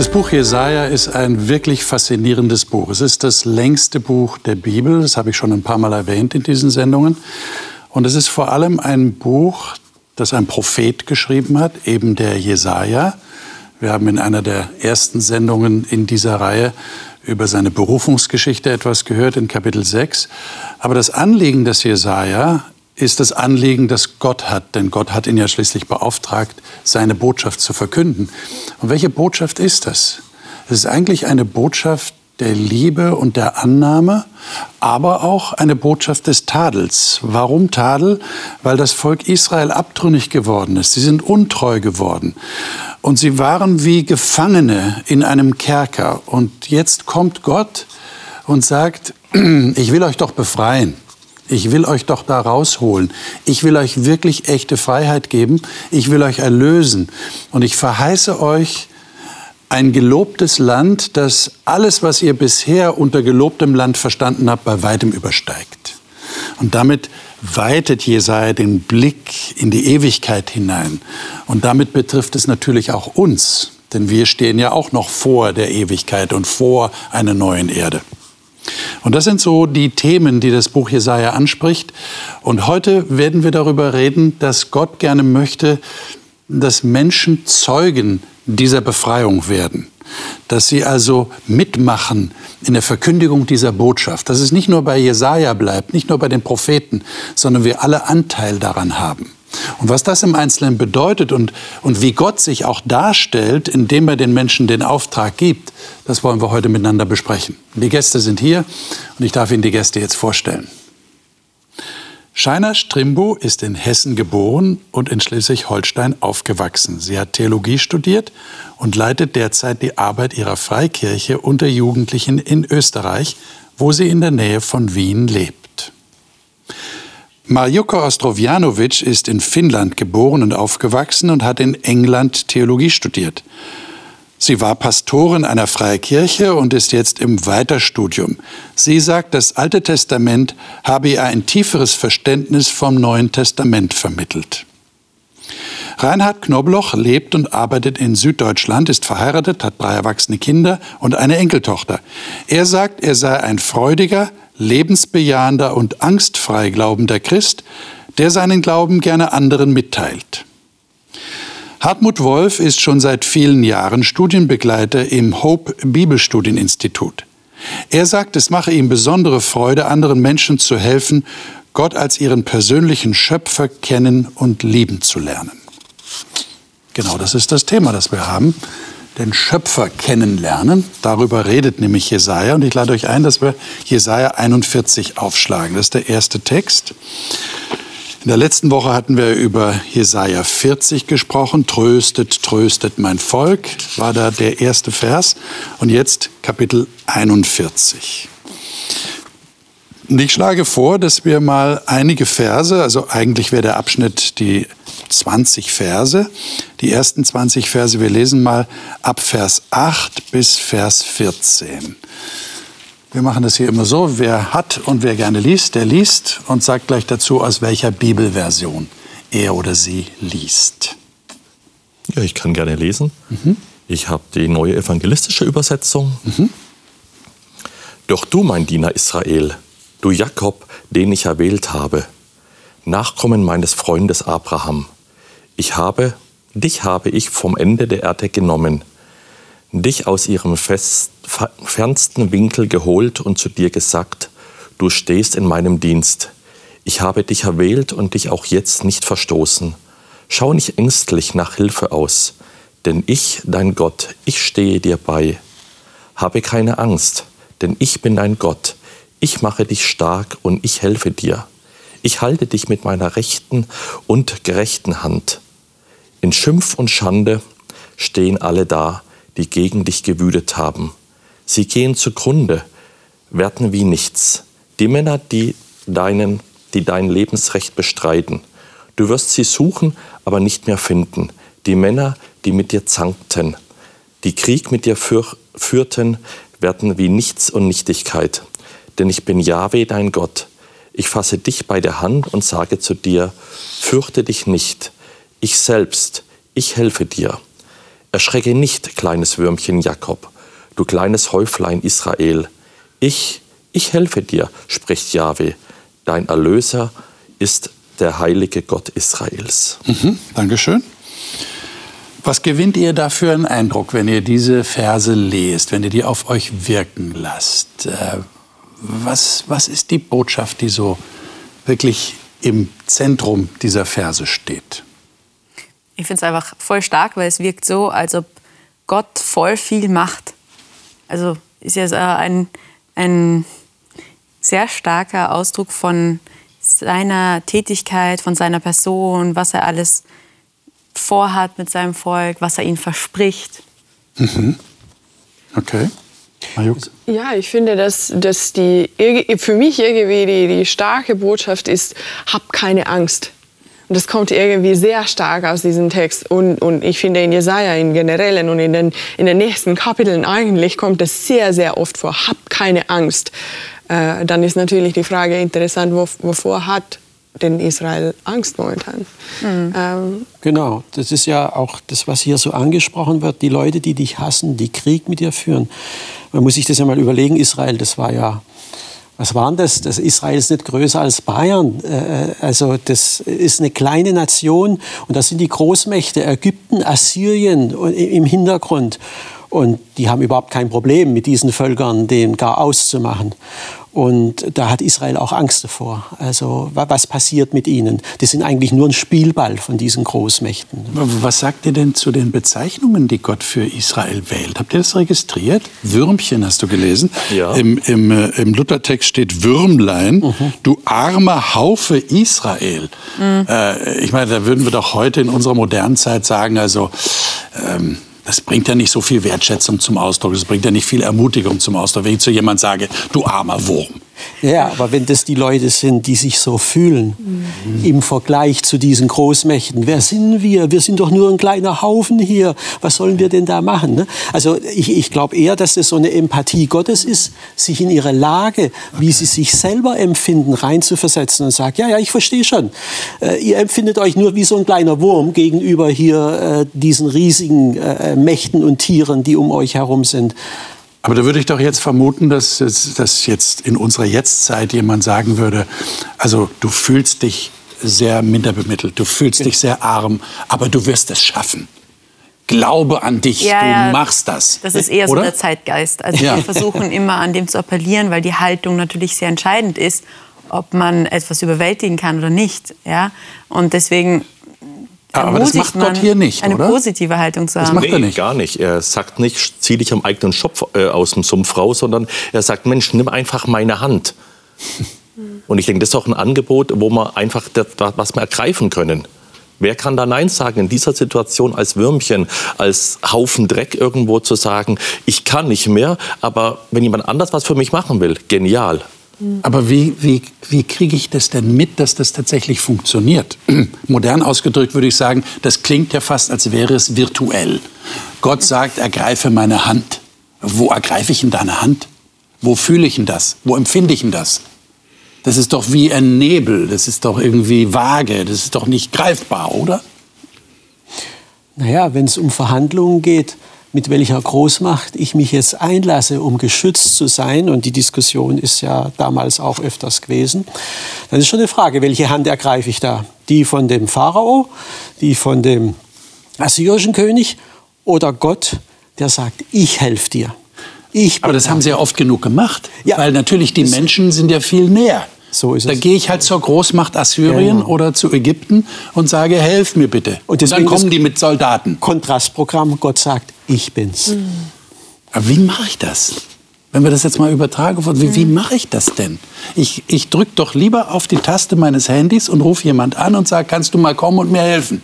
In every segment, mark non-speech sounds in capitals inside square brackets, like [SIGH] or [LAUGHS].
Das Buch Jesaja ist ein wirklich faszinierendes Buch. Es ist das längste Buch der Bibel. Das habe ich schon ein paar Mal erwähnt in diesen Sendungen. Und es ist vor allem ein Buch, das ein Prophet geschrieben hat, eben der Jesaja. Wir haben in einer der ersten Sendungen in dieser Reihe über seine Berufungsgeschichte etwas gehört in Kapitel 6. Aber das Anliegen des Jesaja ist das Anliegen, das Gott hat, denn Gott hat ihn ja schließlich beauftragt, seine Botschaft zu verkünden. Und welche Botschaft ist das? Es ist eigentlich eine Botschaft der Liebe und der Annahme, aber auch eine Botschaft des Tadels. Warum Tadel? Weil das Volk Israel abtrünnig geworden ist. Sie sind untreu geworden. Und sie waren wie Gefangene in einem Kerker. Und jetzt kommt Gott und sagt, [CLEARS THROAT] ich will euch doch befreien. Ich will euch doch da rausholen. Ich will euch wirklich echte Freiheit geben. Ich will euch erlösen. Und ich verheiße euch ein gelobtes Land, das alles, was ihr bisher unter gelobtem Land verstanden habt, bei weitem übersteigt. Und damit weitet Jesaja den Blick in die Ewigkeit hinein. Und damit betrifft es natürlich auch uns, denn wir stehen ja auch noch vor der Ewigkeit und vor einer neuen Erde. Und das sind so die Themen, die das Buch Jesaja anspricht. Und heute werden wir darüber reden, dass Gott gerne möchte, dass Menschen Zeugen dieser Befreiung werden. Dass sie also mitmachen in der Verkündigung dieser Botschaft. Dass es nicht nur bei Jesaja bleibt, nicht nur bei den Propheten, sondern wir alle Anteil daran haben. Und was das im Einzelnen bedeutet und, und wie Gott sich auch darstellt, indem er den Menschen den Auftrag gibt, das wollen wir heute miteinander besprechen. Die Gäste sind hier und ich darf Ihnen die Gäste jetzt vorstellen. Scheiner Strimbo ist in Hessen geboren und in Schleswig-Holstein aufgewachsen. Sie hat Theologie studiert und leitet derzeit die Arbeit ihrer Freikirche unter Jugendlichen in Österreich, wo sie in der Nähe von Wien lebt. Marjuka Ostrovjanovic ist in Finnland geboren und aufgewachsen und hat in England Theologie studiert. Sie war Pastorin einer Freikirche und ist jetzt im Weiterstudium. Sie sagt, das Alte Testament habe ihr ein tieferes Verständnis vom Neuen Testament vermittelt. Reinhard Knobloch lebt und arbeitet in Süddeutschland, ist verheiratet, hat drei erwachsene Kinder und eine Enkeltochter. Er sagt, er sei ein freudiger, lebensbejahender und angstfrei glaubender Christ, der seinen Glauben gerne anderen mitteilt. Hartmut Wolf ist schon seit vielen Jahren Studienbegleiter im Hope Bibelstudieninstitut. Er sagt, es mache ihm besondere Freude, anderen Menschen zu helfen, Gott als ihren persönlichen Schöpfer kennen und lieben zu lernen. Genau das ist das Thema, das wir haben den Schöpfer kennenlernen. Darüber redet nämlich Jesaja. Und ich lade euch ein, dass wir Jesaja 41 aufschlagen. Das ist der erste Text. In der letzten Woche hatten wir über Jesaja 40 gesprochen. Tröstet, tröstet mein Volk, war da der erste Vers. Und jetzt Kapitel 41. Und ich schlage vor, dass wir mal einige Verse, also eigentlich wäre der Abschnitt die 20 Verse, die ersten 20 Verse, wir lesen mal ab Vers 8 bis Vers 14. Wir machen das hier immer so, wer hat und wer gerne liest, der liest und sagt gleich dazu, aus welcher Bibelversion er oder sie liest. Ja, ich kann gerne lesen. Mhm. Ich habe die neue evangelistische Übersetzung. Mhm. Doch du, mein Diener Israel, du Jakob, den ich erwählt habe, Nachkommen meines Freundes Abraham, ich habe, dich habe ich vom Ende der Erde genommen, dich aus ihrem fest, fernsten Winkel geholt und zu dir gesagt, du stehst in meinem Dienst. Ich habe dich erwählt und dich auch jetzt nicht verstoßen. Schau nicht ängstlich nach Hilfe aus, denn ich, dein Gott, ich stehe dir bei. Habe keine Angst, denn ich bin dein Gott ich mache dich stark und ich helfe dir. Ich halte dich mit meiner rechten und gerechten Hand. In Schimpf und Schande stehen alle da, die gegen dich gewütet haben. Sie gehen zugrunde, werden wie nichts. Die Männer, die, deinen, die dein Lebensrecht bestreiten. Du wirst sie suchen, aber nicht mehr finden. Die Männer, die mit dir zankten, die Krieg mit dir führten, werden wie nichts und Nichtigkeit denn ich bin Jahwe, dein Gott. Ich fasse dich bei der Hand und sage zu dir, fürchte dich nicht, ich selbst, ich helfe dir. Erschrecke nicht, kleines Würmchen Jakob, du kleines Häuflein Israel. Ich, ich helfe dir, spricht Jahwe. Dein Erlöser ist der heilige Gott Israels. Mhm, Dankeschön. Was gewinnt ihr da für einen Eindruck, wenn ihr diese Verse lest, wenn ihr die auf euch wirken lasst? Was, was ist die Botschaft, die so wirklich im Zentrum dieser Verse steht? Ich finde es einfach voll stark, weil es wirkt so, als ob Gott voll viel macht. Also ist ja ein, ein sehr starker Ausdruck von seiner Tätigkeit, von seiner Person, was er alles vorhat mit seinem Volk, was er ihnen verspricht. Mhm. Okay. Ja, ich finde, dass, dass die, für mich irgendwie die, die starke Botschaft ist, hab keine Angst. Und das kommt irgendwie sehr stark aus diesem Text. Und, und ich finde in Jesaja im Generellen und in den, in den nächsten Kapiteln eigentlich kommt das sehr, sehr oft vor. Hab keine Angst. Äh, dann ist natürlich die Frage interessant, wovor hat denn Israel Angst momentan? Mhm. Ähm, genau, das ist ja auch das, was hier so angesprochen wird. Die Leute, die dich hassen, die Krieg mit dir führen. Man muss sich das ja mal überlegen, Israel, das war ja was waren das? Das Israel ist nicht größer als Bayern. Äh, also das ist eine kleine Nation und das sind die Großmächte Ägypten, Assyrien im Hintergrund. Und die haben überhaupt kein Problem mit diesen Völkern, den gar auszumachen. Und da hat Israel auch Angst davor. Also was passiert mit ihnen? Die sind eigentlich nur ein Spielball von diesen Großmächten. Was sagt ihr denn zu den Bezeichnungen, die Gott für Israel wählt? Habt ihr das registriert? Würmchen hast du gelesen. Ja. Im, im, äh, im Luthertext steht Würmlein, mhm. du armer Haufe Israel. Mhm. Äh, ich meine, da würden wir doch heute in unserer modernen Zeit sagen, also ähm, das bringt ja nicht so viel Wertschätzung zum Ausdruck, das bringt ja nicht viel Ermutigung zum Ausdruck, wenn ich zu jemand sage, du armer Wurm. Ja, aber wenn das die Leute sind, die sich so fühlen mhm. im Vergleich zu diesen Großmächten, wer sind wir? Wir sind doch nur ein kleiner Haufen hier. Was sollen wir denn da machen? Ne? Also ich, ich glaube eher, dass das so eine Empathie Gottes ist, sich in ihre Lage, wie sie sich selber empfinden, reinzuversetzen und sagt, ja, ja, ich verstehe schon. Äh, ihr empfindet euch nur wie so ein kleiner Wurm gegenüber hier äh, diesen riesigen äh, Mächten und Tieren, die um euch herum sind. Aber da würde ich doch jetzt vermuten, dass, dass jetzt in unserer Jetztzeit jemand sagen würde, also du fühlst dich sehr minderbemittelt, du fühlst dich sehr arm, aber du wirst es schaffen. Glaube an dich, ja, du ja, machst das. Das ist eher Oder? so der Zeitgeist. Also ja. wir versuchen [LAUGHS] immer an dem zu appellieren, weil die Haltung natürlich sehr entscheidend ist, ob man etwas überwältigen kann oder nicht. Ja? Und deswegen aber das macht Gott hier nicht, eine oder? Eine positive Haltung zu haben. Das macht nee, er nicht. gar nicht. Er sagt nicht, zieh dich am eigenen Schopf äh, aus dem Sumpf raus, sondern er sagt, Mensch, nimm einfach meine Hand. [LAUGHS] Und ich denke, das ist auch ein Angebot, wo wir einfach das, was wir ergreifen können. Wer kann da Nein sagen in dieser Situation als Würmchen, als Haufen Dreck irgendwo zu sagen, ich kann nicht mehr, aber wenn jemand anders was für mich machen will, genial. Aber wie, wie, wie kriege ich das denn mit, dass das tatsächlich funktioniert? [CLEARS THROAT] Modern ausgedrückt würde ich sagen, das klingt ja fast, als wäre es virtuell. Gott sagt, ergreife meine Hand. Wo ergreife ich in deine Hand? Wo fühle ich denn das? Wo empfinde ich denn das? Das ist doch wie ein Nebel, das ist doch irgendwie vage, das ist doch nicht greifbar, oder? Naja, wenn es um Verhandlungen geht, mit welcher Großmacht ich mich jetzt einlasse, um geschützt zu sein, und die Diskussion ist ja damals auch öfters gewesen, dann ist schon eine Frage, welche Hand ergreife ich da? Die von dem Pharao, die von dem assyrischen König oder Gott, der sagt, ich helfe dir. Ich Aber das haben sie ja oft genug gemacht, ja, weil natürlich die Menschen sind ja viel näher. So ist da gehe ich halt zur Großmacht Assyrien genau. oder zu Ägypten und sage, helf mir bitte. Und, und dann kommen die mit Soldaten. Kontrastprogramm, Gott sagt, ich bin's. Mhm. Aber wie mache ich das? Wenn wir das jetzt mal übertragen, wie, wie hm. mache ich das denn? Ich, ich drücke doch lieber auf die Taste meines Handys und rufe jemand an und sage, kannst du mal kommen und mir helfen?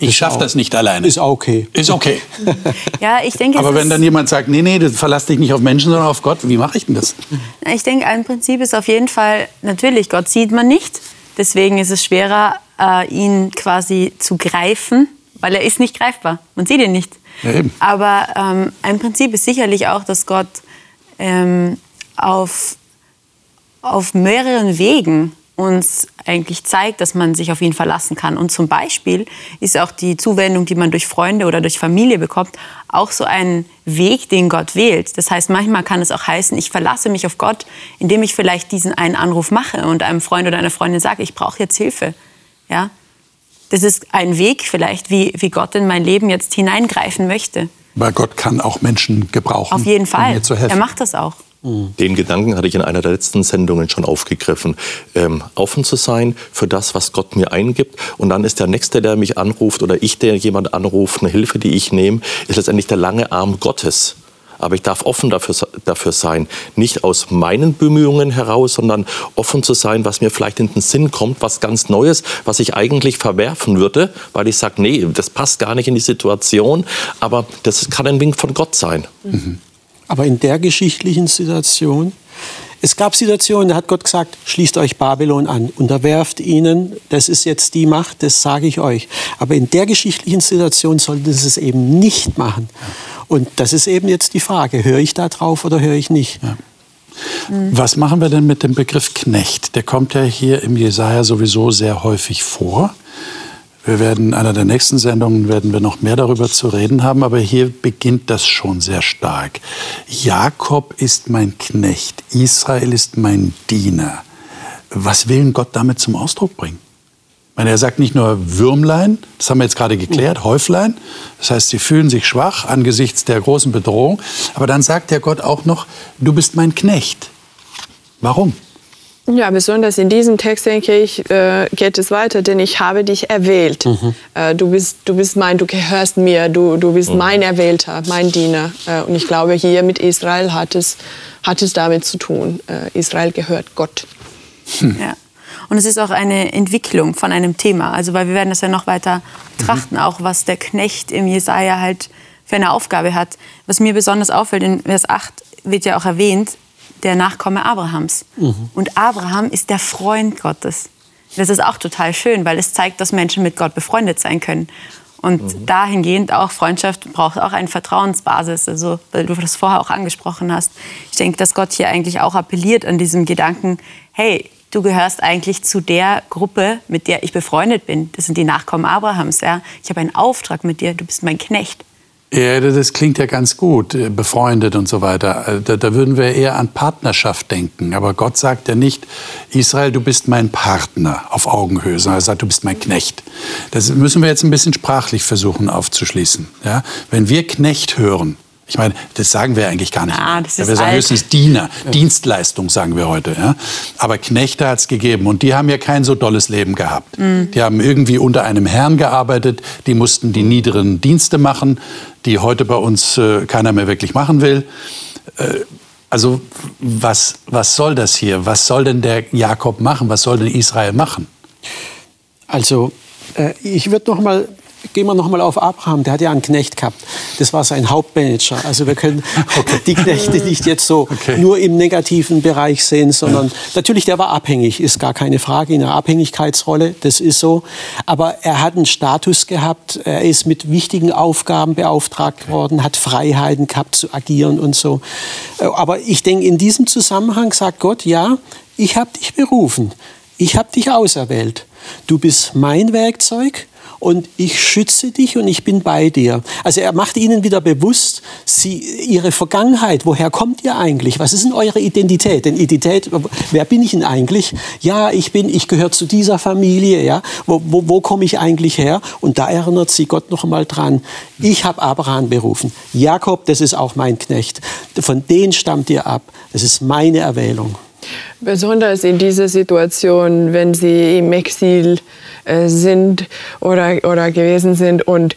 Ich schaffe das nicht alleine. Ist okay. Ist okay. [LAUGHS] ja, ich denke. Aber wenn dann jemand sagt, nee, nee, du verlass dich nicht auf Menschen, sondern auf Gott, wie mache ich denn das? Ich denke, ein Prinzip ist auf jeden Fall, natürlich, Gott sieht man nicht. Deswegen ist es schwerer, äh, ihn quasi zu greifen, weil er ist nicht greifbar. Man sieht ihn nicht. Ja, eben. Aber ähm, ein Prinzip ist sicherlich auch, dass Gott ähm, auf, auf mehreren Wegen uns eigentlich zeigt, dass man sich auf ihn verlassen kann. Und zum Beispiel ist auch die Zuwendung, die man durch Freunde oder durch Familie bekommt, auch so ein Weg, den Gott wählt. Das heißt, manchmal kann es auch heißen, ich verlasse mich auf Gott, indem ich vielleicht diesen einen Anruf mache und einem Freund oder einer Freundin sage, ich brauche jetzt Hilfe. Ja? Das ist ein Weg vielleicht, wie, wie Gott in mein Leben jetzt hineingreifen möchte. Weil Gott kann auch Menschen gebrauchen. Auf jeden Fall. Um mir zu helfen. Er macht das auch. Den Gedanken hatte ich in einer der letzten Sendungen schon aufgegriffen. Ähm, offen zu sein für das, was Gott mir eingibt. Und dann ist der Nächste, der mich anruft oder ich, der jemand anruft, eine Hilfe, die ich nehme, ist letztendlich der lange Arm Gottes. Aber ich darf offen dafür, dafür sein. Nicht aus meinen Bemühungen heraus, sondern offen zu sein, was mir vielleicht in den Sinn kommt, was ganz Neues, was ich eigentlich verwerfen würde, weil ich sage, nee, das passt gar nicht in die Situation. Aber das kann ein Wink von Gott sein. Mhm. Aber in der geschichtlichen Situation, es gab Situationen, da hat Gott gesagt, schließt euch Babylon an, unterwerft ihnen, das ist jetzt die Macht, das sage ich euch. Aber in der geschichtlichen Situation sollten sie es eben nicht machen. Und das ist eben jetzt die Frage, höre ich da drauf oder höre ich nicht? Ja. Was machen wir denn mit dem Begriff Knecht? Der kommt ja hier im Jesaja sowieso sehr häufig vor. Wir werden in einer der nächsten Sendungen werden wir noch mehr darüber zu reden haben, aber hier beginnt das schon sehr stark. Jakob ist mein Knecht, Israel ist mein Diener. Was will Gott damit zum Ausdruck bringen? Meine, er sagt nicht nur Würmlein, das haben wir jetzt gerade geklärt, Häuflein. Das heißt, sie fühlen sich schwach angesichts der großen Bedrohung. Aber dann sagt der Gott auch noch, du bist mein Knecht. Warum? Ja, besonders in diesem Text, denke ich, äh, geht es weiter, denn ich habe dich erwählt. Mhm. Äh, du, bist, du bist mein, du gehörst mir, du, du bist mhm. mein Erwählter, mein Diener. Äh, und ich glaube, hier mit Israel hat es, hat es damit zu tun. Israel gehört Gott. Hm. Ja. Und es ist auch eine Entwicklung von einem Thema. Also, weil wir werden das ja noch weiter betrachten, mhm. auch was der Knecht im Jesaja halt für eine Aufgabe hat. Was mir besonders auffällt, in Vers 8 wird ja auch erwähnt, der Nachkomme Abrahams. Mhm. Und Abraham ist der Freund Gottes. Das ist auch total schön, weil es zeigt, dass Menschen mit Gott befreundet sein können. Und mhm. dahingehend auch Freundschaft braucht auch eine Vertrauensbasis, also weil du das vorher auch angesprochen hast. Ich denke, dass Gott hier eigentlich auch appelliert an diesem Gedanken, hey, du gehörst eigentlich zu der Gruppe, mit der ich befreundet bin. Das sind die Nachkommen Abrahams. Ja? Ich habe einen Auftrag mit dir, du bist mein Knecht. Ja, das klingt ja ganz gut, äh, befreundet und so weiter. Äh, da, da, würden wir eher an Partnerschaft denken. Aber Gott sagt ja nicht, Israel, du bist mein Partner auf Augenhöhe, sondern er sagt, du bist mein Knecht. Das müssen wir jetzt ein bisschen sprachlich versuchen aufzuschließen. Ja? Wenn wir Knecht hören, ich meine, das sagen wir eigentlich gar nicht. Ah, das ist wir sagen alt. höchstens Diener, ja. Dienstleistung sagen wir heute. Ja? Aber Knechte hat es gegeben und die haben ja kein so dolles Leben gehabt. Mhm. Die haben irgendwie unter einem Herrn gearbeitet, die mussten die niederen Dienste machen, die heute bei uns äh, keiner mehr wirklich machen will. Äh, also was, was soll das hier? Was soll denn der Jakob machen? Was soll denn Israel machen? Also äh, ich würde noch mal gehen wir nochmal auf Abraham, der hat ja einen Knecht gehabt. Das war sein Hauptmanager. Also wir können [LAUGHS] okay. die Knechte nicht jetzt so okay. nur im negativen Bereich sehen, sondern natürlich, der war abhängig, ist gar keine Frage, in einer Abhängigkeitsrolle, das ist so. Aber er hat einen Status gehabt, er ist mit wichtigen Aufgaben beauftragt worden, hat Freiheiten gehabt zu agieren und so. Aber ich denke, in diesem Zusammenhang sagt Gott, ja, ich habe dich berufen, ich habe dich auserwählt. Du bist mein Werkzeug und ich schütze dich und ich bin bei dir. Also er macht ihnen wieder bewusst, sie, ihre Vergangenheit, woher kommt ihr eigentlich? Was ist denn eure Identität? Denn Identität, wer bin ich denn eigentlich? Ja, ich bin, ich gehöre zu dieser Familie, ja. Wo, wo, wo komme ich eigentlich her? Und da erinnert sie Gott noch einmal dran. Ich habe Abraham berufen. Jakob, das ist auch mein Knecht. Von denen stammt ihr ab. Das ist meine Erwählung. Besonders in dieser Situation, wenn sie im Exil äh, sind oder, oder gewesen sind und,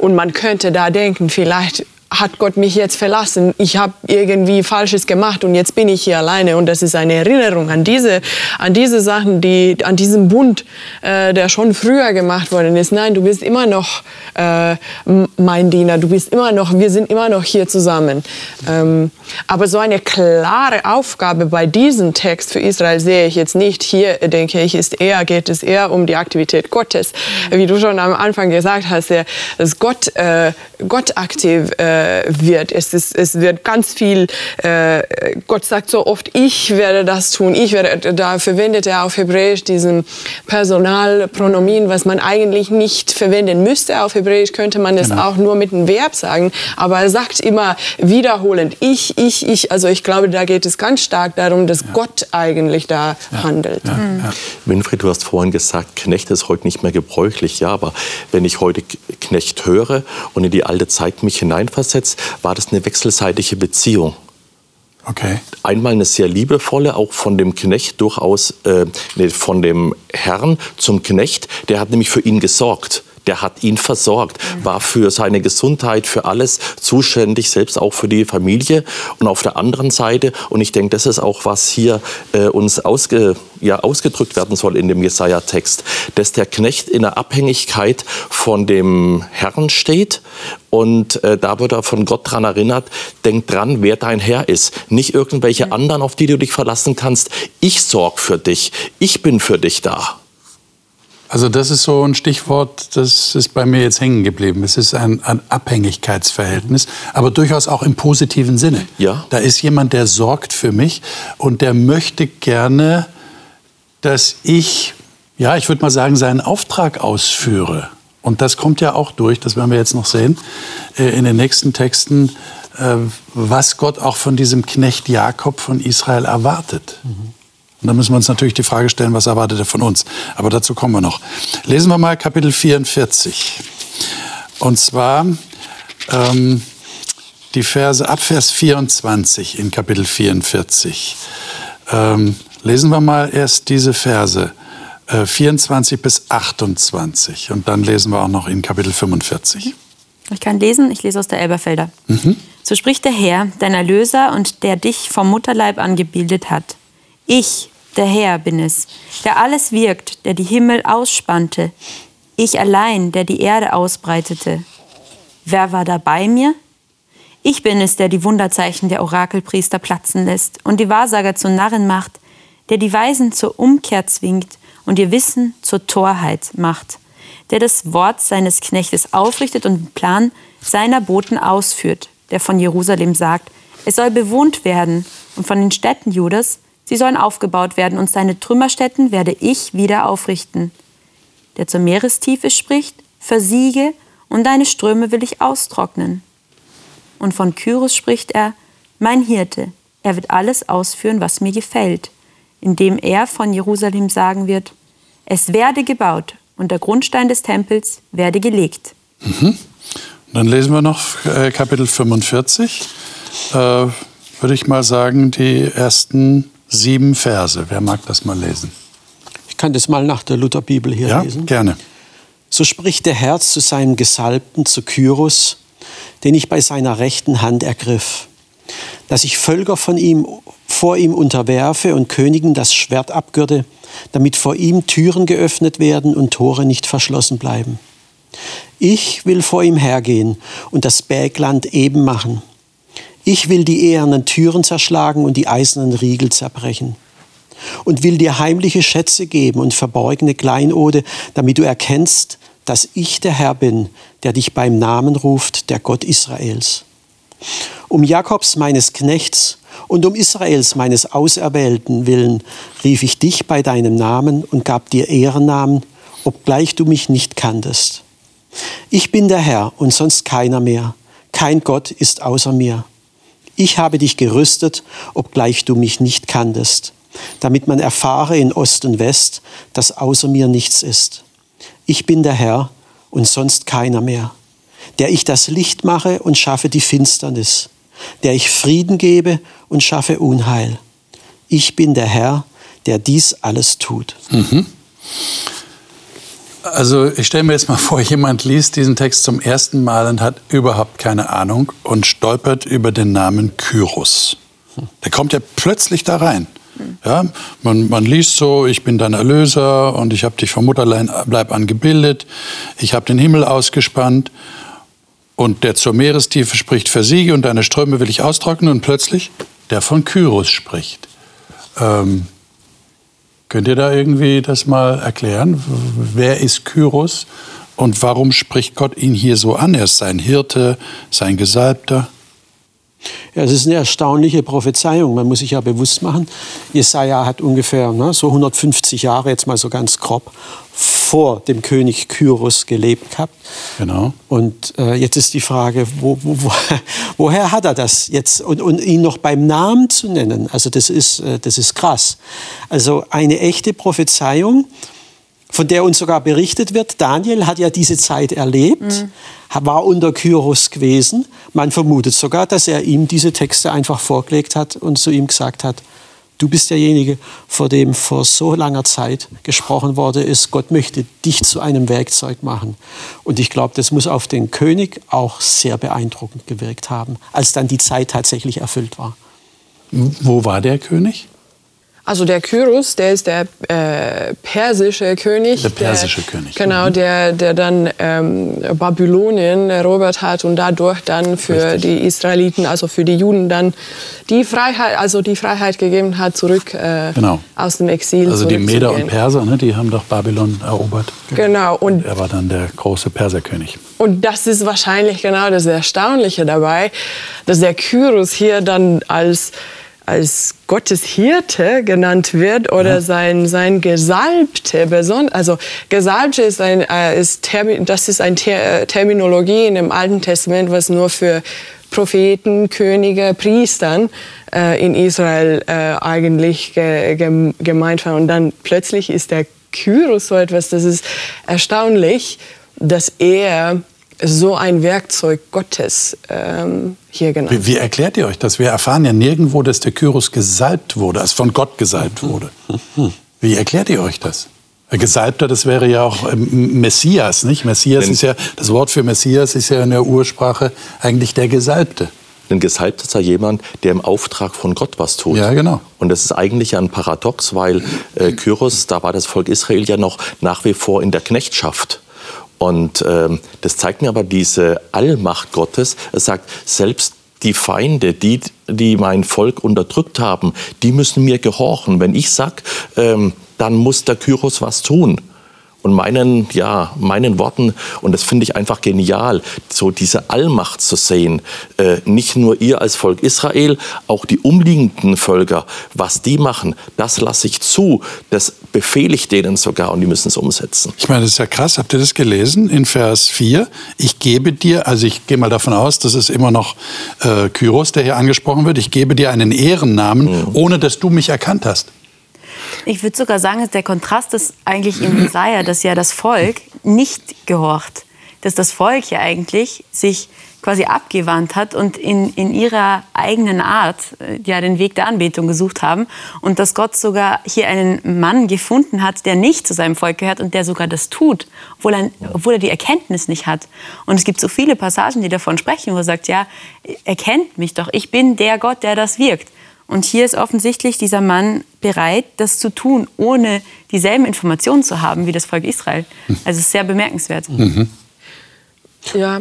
und man könnte da denken, vielleicht hat Gott mich jetzt verlassen, ich habe irgendwie Falsches gemacht und jetzt bin ich hier alleine. Und das ist eine Erinnerung an diese, an diese Sachen, die, an diesen Bund, äh, der schon früher gemacht worden ist. Nein, du bist immer noch äh, mein Diener, du bist immer noch, wir sind immer noch hier zusammen. Ähm, aber so eine klare Aufgabe bei diesem Text für Israel sehe ich jetzt nicht. Hier, denke ich, ist eher, geht es eher um die Aktivität Gottes. Wie du schon am Anfang gesagt hast, dass Gott, äh, Gott aktiv äh, äh, wird. Es, ist, es wird ganz viel, äh, Gott sagt so oft, ich werde das tun, ich werde, da verwendet er auf Hebräisch diesen Personalpronomin, was man eigentlich nicht verwenden müsste. Auf Hebräisch könnte man es genau. auch nur mit einem Verb sagen, aber er sagt immer wiederholend, ich, ich, ich. Also ich glaube, da geht es ganz stark darum, dass ja. Gott eigentlich da ja. handelt. Ja. Mhm. Winfried, du hast vorhin gesagt, Knecht ist heute nicht mehr gebräuchlich. Ja, aber wenn ich heute Knecht höre und in die alte Zeit mich hineinversetze, war das eine wechselseitige Beziehung. Okay. Einmal eine sehr liebevolle, auch von dem Knecht durchaus, äh, von dem Herrn zum Knecht, der hat nämlich für ihn gesorgt der hat ihn versorgt, war für seine Gesundheit, für alles zuständig, selbst auch für die Familie. Und auf der anderen Seite, und ich denke, das ist auch, was hier äh, uns ausge, ja, ausgedrückt werden soll in dem Jesaja-Text, dass der Knecht in der Abhängigkeit von dem Herrn steht. Und äh, da wird er von Gott daran erinnert, denk dran, wer dein Herr ist. Nicht irgendwelche anderen, auf die du dich verlassen kannst. Ich sorge für dich. Ich bin für dich da. Also das ist so ein Stichwort, das ist bei mir jetzt hängen geblieben. Es ist ein, ein, Abhängigkeitsverhältnis, aber durchaus auch im positiven Sinne. Ja. Da ist jemand, der sorgt für mich und der möchte gerne, dass ich, ja, ich würde mal sagen, seinen Auftrag ausführe. Und das kommt ja auch durch, das werden wir jetzt noch sehen, äh, in den nächsten Texten, äh, was Gott auch von diesem Knecht Jakob von Israel erwartet. Mhm. Und da müssen wir uns natürlich die Frage stellen, was erwartet er von uns? Aber dazu kommen wir noch. Lesen wir mal Kapitel 44. Und zwar ähm, die Verse ab Vers 24 in Kapitel 44. Ähm, lesen wir mal erst diese Verse. 24 äh, bis 28 und dann lesen wir auch noch in Kapitel 45. Ich kann lesen, ich lese aus der Elberfelder. Mhm. So spricht der Herr, dein Erlöser und der dich vom Mutterleib angebildet hat. Ich, der Herr, bin es, der alles wirkt, der die Himmel ausspannte. Ich allein, der die Erde ausbreitete. Wer war da bei mir? Ich bin es, der die Wunderzeichen der Orakelpriester platzen lässt und die Wahrsager zu Narren macht, der die Weisen zur Umkehr zwingt und ihr Wissen zur Torheit macht, der das Wort seines Knechtes aufrichtet und den Plan seiner Boten ausführt, der von Jerusalem sagt, es soll bewohnt werden und von den Städten Judas, Sie sollen aufgebaut werden und seine Trümmerstätten werde ich wieder aufrichten. Der zur Meerestiefe spricht, versiege und deine Ströme will ich austrocknen. Und von Kyros spricht er, mein Hirte, er wird alles ausführen, was mir gefällt, indem er von Jerusalem sagen wird, es werde gebaut und der Grundstein des Tempels werde gelegt. Mhm. Dann lesen wir noch äh, Kapitel 45. Äh, würde ich mal sagen, die ersten sieben Verse. Wer mag das mal lesen? Ich kann das mal nach der Lutherbibel hier ja, lesen. gerne. So spricht der Herr zu seinem Gesalbten, zu Kyros, den ich bei seiner rechten Hand ergriff, dass ich Völker von ihm, vor ihm unterwerfe und Königen das Schwert abgürte, damit vor ihm Türen geöffnet werden und Tore nicht verschlossen bleiben. Ich will vor ihm hergehen und das Bergland eben machen ich will die ehernen Türen zerschlagen und die eisernen Riegel zerbrechen. Und will dir heimliche Schätze geben und verborgene Kleinode, damit du erkennst, dass ich der Herr bin, der dich beim Namen ruft, der Gott Israels. Um Jakobs meines Knechts und um Israels meines Auserwählten willen rief ich dich bei deinem Namen und gab dir Ehrennamen, obgleich du mich nicht kanntest. Ich bin der Herr und sonst keiner mehr. Kein Gott ist außer mir. Ich habe dich gerüstet, obgleich du mich nicht kanntest, damit man erfahre in Ost und West, dass außer mir nichts ist. Ich bin der Herr und sonst keiner mehr, der ich das Licht mache und schaffe die Finsternis, der ich Frieden gebe und schaffe Unheil. Ich bin der Herr, der dies alles tut. Mhm. Also ich stelle mir jetzt mal vor, jemand liest diesen Text zum ersten Mal und hat überhaupt keine Ahnung und stolpert über den Namen Kyros. Der kommt ja plötzlich da rein. Ja, man, man liest so, ich bin dein Erlöser und ich habe dich vom Mutterleib an gebildet, ich habe den Himmel ausgespannt und der zur Meerestiefe spricht, versiege und deine Ströme will ich austrocknen und plötzlich der von Kyros spricht. Ähm, Könnt ihr da irgendwie das mal erklären? Wer ist Kyros? Und warum spricht Gott ihn hier so an? Er ist sein Hirte, sein Gesalbter. Ja, es ist eine erstaunliche Prophezeiung. Man muss sich ja bewusst machen, Jesaja hat ungefähr ne, so 150 Jahre, jetzt mal so ganz grob, vor dem König Kyros gelebt gehabt. Genau. Und äh, jetzt ist die Frage, wo, wo, wo, [LAUGHS] woher hat er das jetzt? Und, und, ihn noch beim Namen zu nennen, also das ist, äh, das ist krass. Also eine echte Prophezeiung von der uns sogar berichtet wird. Daniel hat ja diese Zeit erlebt, mhm. war unter Kyros gewesen. Man vermutet sogar, dass er ihm diese Texte einfach vorgelegt hat und zu ihm gesagt hat, du bist derjenige, vor dem vor so langer Zeit gesprochen worden ist, Gott möchte dich zu einem Werkzeug machen. Und ich glaube, das muss auf den König auch sehr beeindruckend gewirkt haben, als dann die Zeit tatsächlich erfüllt war. Wo war der König? Also der Kyros, der ist der äh, persische König. Der persische der, König. Genau, mhm. der, der dann ähm, Babylonien erobert hat und dadurch dann für Richtig. die Israeliten, also für die Juden dann die Freiheit, also die Freiheit gegeben hat, zurück äh, genau. aus dem Exil Also die Meder und Perser, ne, die haben doch Babylon erobert. Genau. Und, und er war dann der große Perserkönig. Und das ist wahrscheinlich genau das Erstaunliche dabei, dass der Kyros hier dann als als Gottes Hirte genannt wird oder ja. sein, sein Gesalbte. Also Gesalbte ist, ein, äh, ist Termin, das ist eine Ter äh, Terminologie in dem Alten Testament, was nur für Propheten, Könige, Priestern äh, in Israel äh, eigentlich ge, ge, gemeint war. Und dann plötzlich ist der Kyros so etwas, das ist erstaunlich, dass er so ein Werkzeug Gottes ähm, hier genannt. Wie, wie, erklärt ihr euch das? Wir erfahren ja nirgendwo, dass der Kyros gesalbt wurde, also von Gott gesalbt [LAUGHS] wurde. Wie erklärt ihr euch das? Gesalbter, das wäre ja auch ähm, Messias, nicht? Messias Wenn ist ja, das Wort für Messias ist ja in der Ursprache eigentlich der Gesalbte. Ein Gesalbter ist ja jemand, der im Auftrag von Gott was tut. Ja, genau. Und das ist eigentlich ein Paradox, weil äh, Kyros, da war das Volk Israel ja noch nach wie vor in der Knechtschaft. Und ähm, das zeigt mir aber diese Allmacht Gottes. Er sagt, selbst die Feinde, die, die mein Volk unterdrückt haben, die müssen mir gehorchen. Wenn ich sage, ähm, dann muss der Kyros was tun und meinen, ja, meinen Worten, und das finde ich einfach genial, so diese Allmacht zu sehen. Äh, nicht nur ihr als Volk Israel, auch die umliegenden Völker, was die machen, das lasse ich zu, das befehle ich denen sogar und die müssen es umsetzen. Ich meine, das ist ja krass, habt ihr das gelesen in Vers 4? Ich gebe dir, also ich gehe mal davon aus, das ist immer noch äh, Kyros, der hier angesprochen wird, ich gebe dir einen Ehrennamen, mhm. ohne dass du mich erkannt hast. Ich würde sogar sagen, dass der Kontrast ist eigentlich in Jesaja, dass ja das Volk nicht gehorcht. Dass das Volk ja eigentlich sich quasi abgewandt hat und in, in ihrer eigenen Art äh, ja den Weg der Anbetung gesucht haben und dass Gott sogar hier einen Mann gefunden hat, der nicht zu seinem Volk gehört und der sogar das tut, obwohl er, obwohl er die Erkenntnis nicht hat. Und es gibt so viele Passagen, die davon sprechen, wo er sagt, ja, erkennt mich doch, ich bin der Gott, der das wirkt. Und hier ist offensichtlich dieser Mann bereit, das zu tun, ohne dieselben Informationen zu haben wie das Volk Israel. Also es ist sehr bemerkenswert. Mhm. Ja,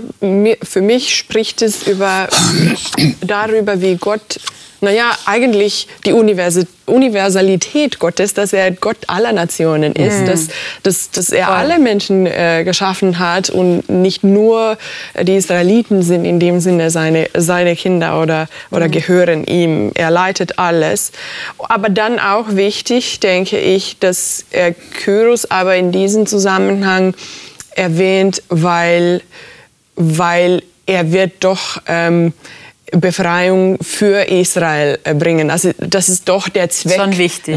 für mich spricht es über, [COUGHS] darüber, wie Gott naja, eigentlich die Universalität Gottes, dass er Gott aller Nationen ist, mhm. dass, dass, dass er Voll. alle Menschen äh, geschaffen hat und nicht nur die Israeliten sind in dem Sinne seine, seine Kinder oder, oder mhm. gehören ihm. Er leitet alles. Aber dann auch wichtig, denke ich, dass er Kyros aber in diesem Zusammenhang erwähnt, weil, weil er wird doch... Ähm, Befreiung für Israel äh, bringen. Also das ist doch der Zweck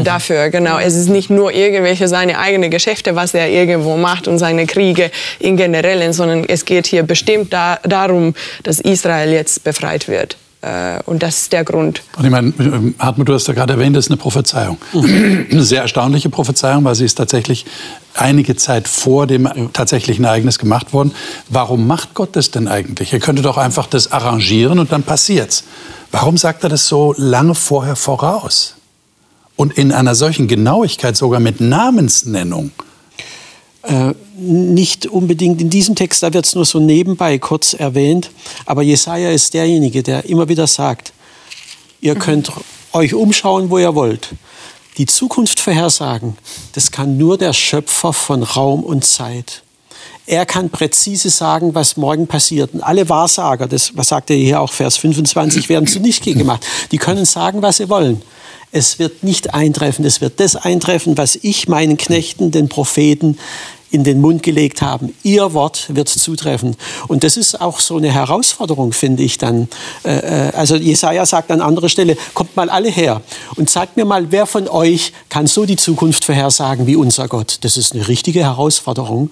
dafür. Genau, es ist nicht nur irgendwelche seine eigenen Geschäfte, was er irgendwo macht und seine Kriege in generellen, sondern es geht hier bestimmt da, darum, dass Israel jetzt befreit wird. Äh, und das ist der Grund. Und ich meine, Hartmut, du hast ja gerade erwähnt, das ist eine Prophezeiung. Mhm. Eine sehr erstaunliche Prophezeiung, weil sie ist tatsächlich einige Zeit vor dem tatsächlichen Ereignis gemacht worden. Warum macht Gott das denn eigentlich? Er könnte doch einfach das arrangieren und dann passiert's. Warum sagt er das so lange vorher voraus? Und in einer solchen Genauigkeit sogar mit Namensnennung. Äh, nicht unbedingt in diesem Text, da wird es nur so nebenbei kurz erwähnt. Aber Jesaja ist derjenige, der immer wieder sagt: Ihr mhm. könnt euch umschauen, wo ihr wollt. Die Zukunft vorhersagen, das kann nur der Schöpfer von Raum und Zeit. Er kann präzise sagen, was morgen passiert. Und alle Wahrsager, das was sagt er hier auch, Vers 25, werden zunichte gemacht. Die können sagen, was sie wollen. Es wird nicht eintreffen. Es wird das eintreffen, was ich meinen Knechten, den Propheten, in den Mund gelegt haben. Ihr Wort wird zutreffen. Und das ist auch so eine Herausforderung, finde ich dann. Äh, äh, also Jesaja sagt an anderer Stelle, kommt mal alle her und sagt mir mal, wer von euch kann so die Zukunft vorhersagen wie unser Gott. Das ist eine richtige Herausforderung.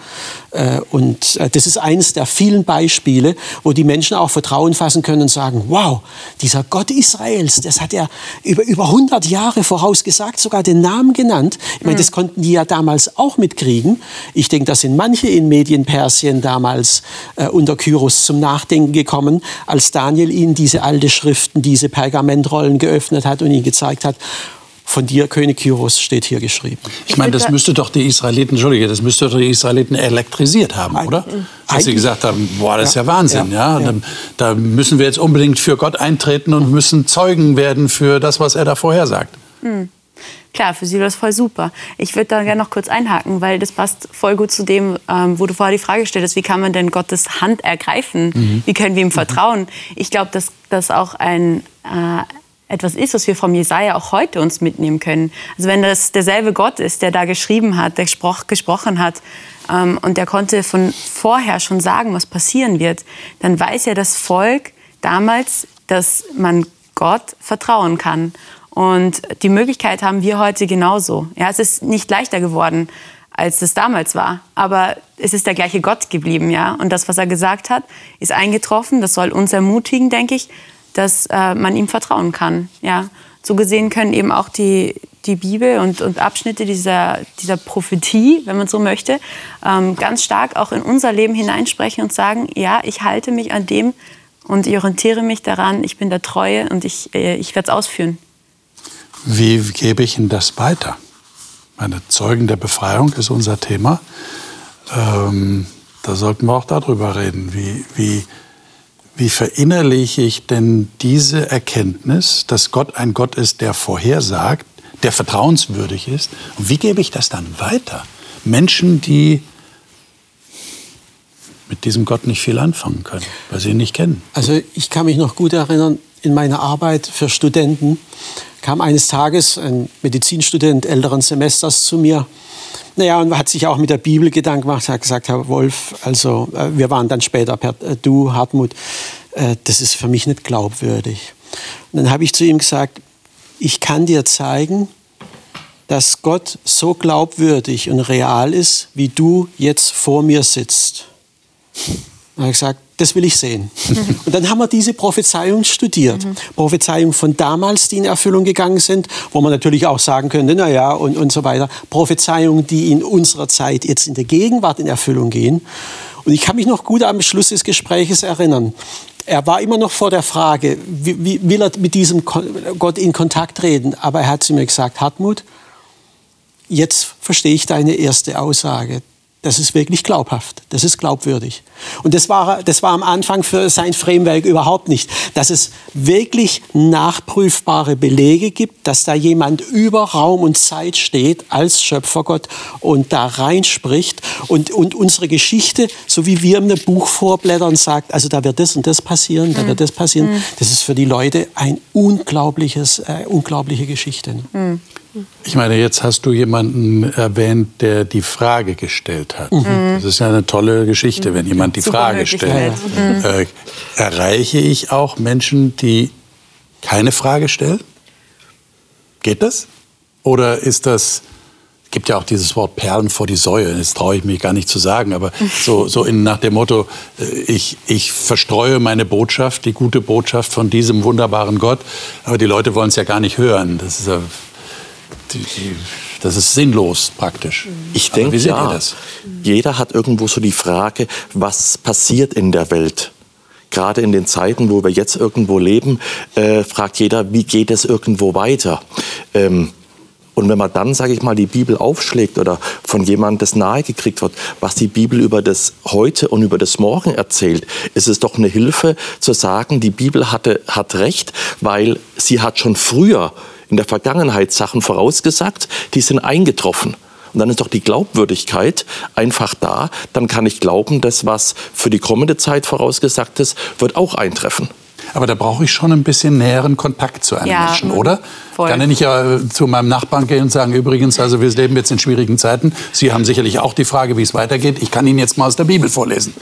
Äh, und das ist eines der vielen Beispiele, wo die Menschen auch Vertrauen fassen können und sagen, wow, dieser Gott Israels, das hat er über, über 100 Jahre vorausgesagt, sogar den Namen genannt. Ich meine, das konnten die ja damals auch mitkriegen. Ich ich denke, da sind manche in Medienpersien damals äh, unter Kyros zum Nachdenken gekommen, als Daniel ihnen diese alte Schriften, diese Pergamentrollen geöffnet hat und ihnen gezeigt hat, von dir, König Kyros, steht hier geschrieben. Ich meine, das müsste doch die Israeliten, Entschuldige, das müsste doch die Israeliten elektrisiert haben, oder? Dass sie gesagt haben, boah, das ist ja Wahnsinn, ja. ja. Da, da, müssen wir jetzt unbedingt für Gott eintreten und müssen Zeugen werden für das, was er da vorhersagt. Mhm. Klar, für sie war das voll super. Ich würde da gerne noch kurz einhaken, weil das passt voll gut zu dem, ähm, wo du vorher die Frage stellst, wie kann man denn Gottes Hand ergreifen? Mhm. Wie können wir ihm vertrauen? Ich glaube, dass das auch ein äh, etwas ist, was wir vom Jesaja auch heute uns mitnehmen können. Also wenn das derselbe Gott ist, der da geschrieben hat, der gesproch, gesprochen hat ähm, und der konnte von vorher schon sagen, was passieren wird, dann weiß ja das Volk damals, dass man Gott vertrauen kann. Und die Möglichkeit haben wir heute genauso. Ja, es ist nicht leichter geworden, als es damals war. Aber es ist der gleiche Gott geblieben, ja. Und das, was er gesagt hat, ist eingetroffen. Das soll uns ermutigen, denke ich, dass äh, man ihm vertrauen kann, ja. So gesehen können eben auch die, die Bibel und, und Abschnitte dieser, dieser Prophetie, wenn man so möchte, ähm, ganz stark auch in unser Leben hineinsprechen und sagen, ja, ich halte mich an dem und ich orientiere mich daran, ich bin der Treue und ich, äh, ich werde es ausführen. Wie gebe ich Ihnen das weiter? Meine Zeugen der Befreiung ist unser Thema. Ähm, da sollten wir auch darüber reden. Wie, wie, wie verinnerliche ich denn diese Erkenntnis, dass Gott ein Gott ist, der vorhersagt, der vertrauenswürdig ist? Und wie gebe ich das dann weiter? Menschen, die mit diesem Gott nicht viel anfangen können, weil sie ihn nicht kennen. Also ich kann mich noch gut erinnern, in meiner Arbeit für Studenten kam eines Tages ein Medizinstudent älteren Semesters zu mir. Naja, und hat sich auch mit der Bibel Gedanken gemacht, hat gesagt, Herr Wolf, also äh, wir waren dann später per äh, Du, Hartmut, äh, das ist für mich nicht glaubwürdig. Und dann habe ich zu ihm gesagt, ich kann dir zeigen, dass Gott so glaubwürdig und real ist, wie du jetzt vor mir sitzt. Er hat gesagt, das will ich sehen. [LAUGHS] Und dann haben wir diese Prophezeiung studiert. Mhm. Prophezeiungen von damals, die in Erfüllung gegangen sind, wo man natürlich auch sagen könnte, na ja, und, und so weiter. Prophezeiungen, die in unserer Zeit jetzt in der Gegenwart in Erfüllung gehen. Und ich kann mich noch gut am Schluss des Gespräches erinnern. Er war immer noch vor der Frage, wie, wie will er mit diesem Gott in Kontakt reden? Aber er hat zu mir gesagt, Hartmut, jetzt verstehe ich deine erste Aussage das ist wirklich glaubhaft, das ist glaubwürdig. Und das war, das war am Anfang für sein Framework überhaupt nicht, dass es wirklich nachprüfbare Belege gibt, dass da jemand über Raum und Zeit steht als Schöpfergott und da reinspricht und, und unsere Geschichte, so wie wir in einem Buch vorblättern, sagt, also da wird das und das passieren, da wird das passieren. Mhm. Das ist für die Leute ein unglaubliches, äh, unglaubliche Geschichte. Mhm. Ich meine, jetzt hast du jemanden erwähnt, der die Frage gestellt hat. Mhm. Das ist ja eine tolle Geschichte, wenn jemand die Super Frage stellt. Mhm. Äh, erreiche ich auch Menschen, die keine Frage stellen? Geht das? Oder ist das, es gibt ja auch dieses Wort Perlen vor die Säue, das traue ich mich gar nicht zu sagen, aber [LAUGHS] so, so in, nach dem Motto, äh, ich, ich verstreue meine Botschaft, die gute Botschaft von diesem wunderbaren Gott, aber die Leute wollen es ja gar nicht hören. Das ist ja die, die, das ist sinnlos praktisch. Ich denke, ja, jeder hat irgendwo so die Frage, was passiert in der Welt? Gerade in den Zeiten, wo wir jetzt irgendwo leben, äh, fragt jeder, wie geht es irgendwo weiter? Ähm, und wenn man dann, sage ich mal, die Bibel aufschlägt oder von jemandem das nahegekriegt wird, was die Bibel über das Heute und über das Morgen erzählt, ist es doch eine Hilfe zu sagen, die Bibel hatte, hat recht, weil sie hat schon früher in der Vergangenheit Sachen vorausgesagt, die sind eingetroffen. Und dann ist doch die Glaubwürdigkeit einfach da. Dann kann ich glauben, dass was für die kommende Zeit vorausgesagt ist, wird auch eintreffen. Aber da brauche ich schon ein bisschen näheren Kontakt zu einem Ja, Menschen, oder? Voll. Kann ich nicht ja zu meinem Nachbarn gehen und sagen, übrigens, also wir leben jetzt in schwierigen Zeiten. Sie haben sicherlich auch die Frage, wie es weitergeht. Ich kann Ihnen jetzt mal aus der Bibel vorlesen.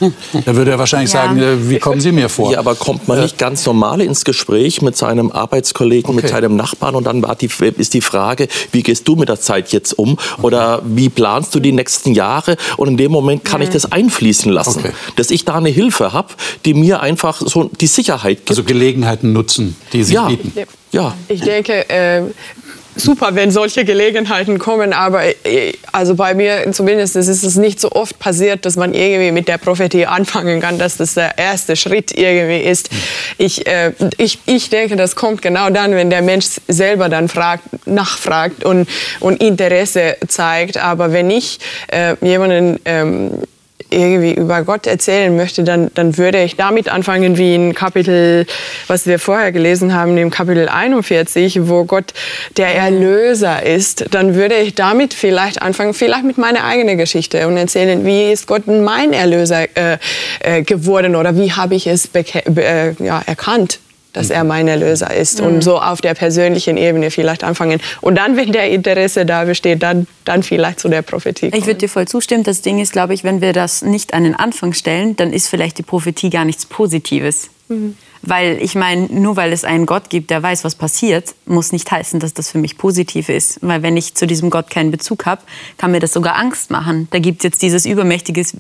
Da würde er wahrscheinlich Ja. sagen, äh, wie kommen Sie mir vor? Ja, aber kommt man nicht ganz normal ins Gespräch mit seinem Arbeitskollegen, mit Okay. seinem Nachbarn und dann war die, ist die Frage, wie gehst du mit der Zeit jetzt um oder wie planst du die nächsten Jahre und in dem Moment kann ich das einfließen lassen, Okay. dass ich da eine Hilfe habe, die mir einfach so die Sicherheit gibt. Also Gelegenheiten nutzen, die sich Ja. bieten. Ja. Ich denke, äh, super, wenn solche Gelegenheiten kommen, aber äh, also bei mir zumindest ist es nicht so oft passiert, dass man irgendwie mit der Prophetie anfangen kann, dass das der erste Schritt irgendwie ist. Ich, äh, ich, ich denke, das kommt genau dann, wenn der Mensch selber dann fragt, nachfragt und, und Interesse zeigt. Aber wenn ich äh, jemanden ähm, irgendwie über Gott erzählen möchte, dann, dann würde ich damit anfangen, wie in Kapitel, was wir vorher gelesen haben, im Kapitel 41, wo Gott der Erlöser ist. Dann würde ich damit vielleicht anfangen, vielleicht mit meiner eigenen Geschichte und erzählen, wie ist Gott mein Erlöser äh, äh, geworden oder wie habe ich es äh, ja, erkannt dass er mein Erlöser ist und so auf der persönlichen Ebene vielleicht anfangen. Und dann, wenn der Interesse da besteht, dann, dann vielleicht zu der Prophetie kommen. Ich würde dir voll zustimmen. Das Ding ist, glaube ich, wenn wir das nicht an den Anfang stellen, dann ist vielleicht die Prophetie gar nichts Positives. Weil ich meine, nur weil es einen Gott gibt, der weiß, was passiert, muss nicht heißen, dass das für mich positiv ist. Weil wenn ich zu diesem Gott keinen Bezug habe, kann mir das sogar Angst machen. Da gibt es jetzt dieses übermächtiges,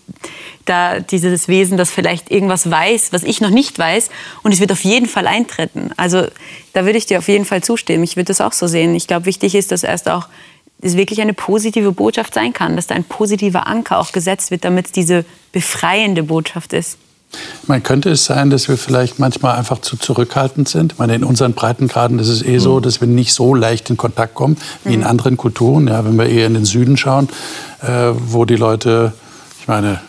da dieses Wesen, das vielleicht irgendwas weiß, was ich noch nicht weiß, und es wird auf jeden Fall eintreten. Also da würde ich dir auf jeden Fall zustimmen. Ich würde das auch so sehen. Ich glaube, wichtig ist, dass erst auch es wirklich eine positive Botschaft sein kann, dass da ein positiver Anker auch gesetzt wird, damit es diese befreiende Botschaft ist. Man könnte es sein, dass wir vielleicht manchmal einfach zu zurückhaltend sind. Ich meine, in unseren Breitengraden ist es eh so, dass wir nicht so leicht in Kontakt kommen wie in anderen Kulturen. Ja, wenn wir eher in den Süden schauen, äh, wo die Leute, ich meine,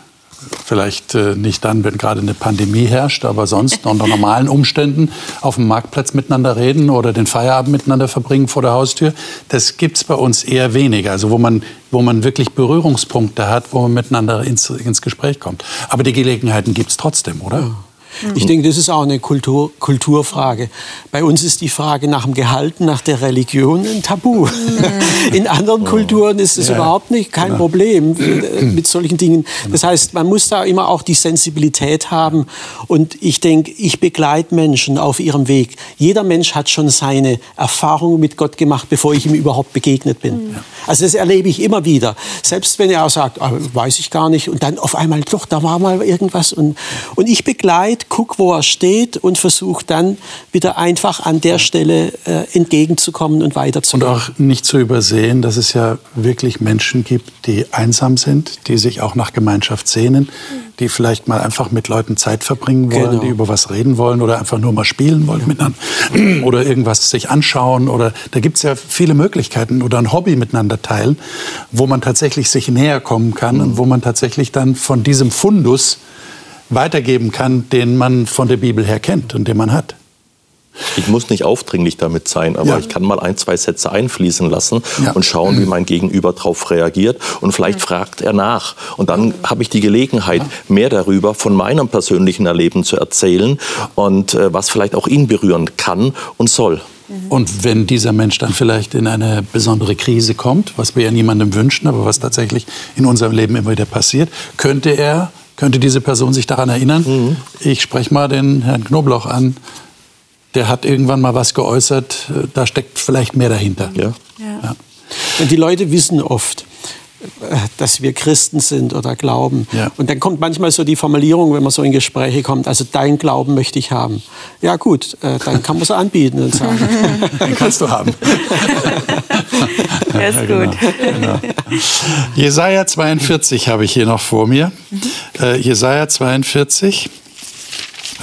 vielleicht äh, nicht dann, wenn gerade eine Pandemie herrscht, aber sonst unter normalen Umständen auf dem Marktplatz miteinander reden oder den Feierabend miteinander verbringen vor der Haustür. Das gibt es bei uns eher weniger. Also wo man, wo man wirklich Berührungspunkte hat, wo man miteinander ins, ins Gespräch kommt. Aber die Gelegenheiten gibt es trotzdem, oder? Ich denke, das ist auch eine Kultur, Kulturfrage. Bei uns ist die Frage nach dem Gehalt, nach der Religion ein Tabu. In anderen Kulturen ist es Ja, überhaupt nicht kein genau. Problem äh, mit solchen Dingen. Das heißt, man muss da immer auch die Sensibilität haben. Und ich denke, ich begleite Menschen auf ihrem Weg. Jeder Mensch hat schon seine Erfahrungen mit Gott gemacht, bevor ich ihm überhaupt begegnet bin. Also das erlebe ich immer wieder. Selbst wenn er auch sagt, ah, weiß ich gar nicht. Und dann auf einmal, doch, da war mal irgendwas. Und, und ich begleite, guck, wo er steht und versuche dann wieder einfach an der Stelle äh, entgegenzukommen und Und weiterzukommen. auch nicht zu übersehen, dass es ja wirklich Menschen gibt, die einsam sind, die sich auch nach Gemeinschaft sehnen, die vielleicht mal einfach mit Leuten Zeit verbringen wollen, Genau. die über was reden wollen oder einfach nur mal spielen wollen miteinander [CLEARS THROAT] oder irgendwas sich anschauen oder da gibt es ja viele Möglichkeiten oder ein Hobby miteinander teilen, wo man tatsächlich sich näher kommen kann und wo man tatsächlich dann von diesem Fundus weitergeben kann, den man von der Bibel her kennt und den man hat. Ich muss nicht aufdringlich damit sein, aber Ja. ich kann mal ein, zwei Sätze einfließen lassen Ja. und schauen, wie mein Gegenüber darauf reagiert. Und vielleicht fragt er nach. Und dann habe ich die Gelegenheit, mehr darüber von meinem persönlichen Erleben zu erzählen und äh, was vielleicht auch ihn berühren kann und soll. Und wenn dieser Mensch dann vielleicht in eine besondere Krise kommt, was wir ja niemandem wünschen, aber was tatsächlich in unserem Leben immer wieder passiert, könnte er, könnte diese Person sich daran erinnern, ich spreche mal den Herrn Knoblauch an, der hat irgendwann mal was geäußert, äh, da steckt vielleicht mehr dahinter. Ja. Ja. Und die Leute wissen oft, äh, dass wir Christen sind oder glauben. Ja. Und dann kommt manchmal so die Formulierung, wenn man so in Gespräche kommt, also dein Glauben möchte ich haben. Ja gut, äh, dann kann man es anbieten und sagen. [LAUGHS] Den kannst du haben. [LAUGHS] Ja, ist genau, gut. genau. Jesaja 42 habe ich hier noch vor mir. Äh, Jesaja 42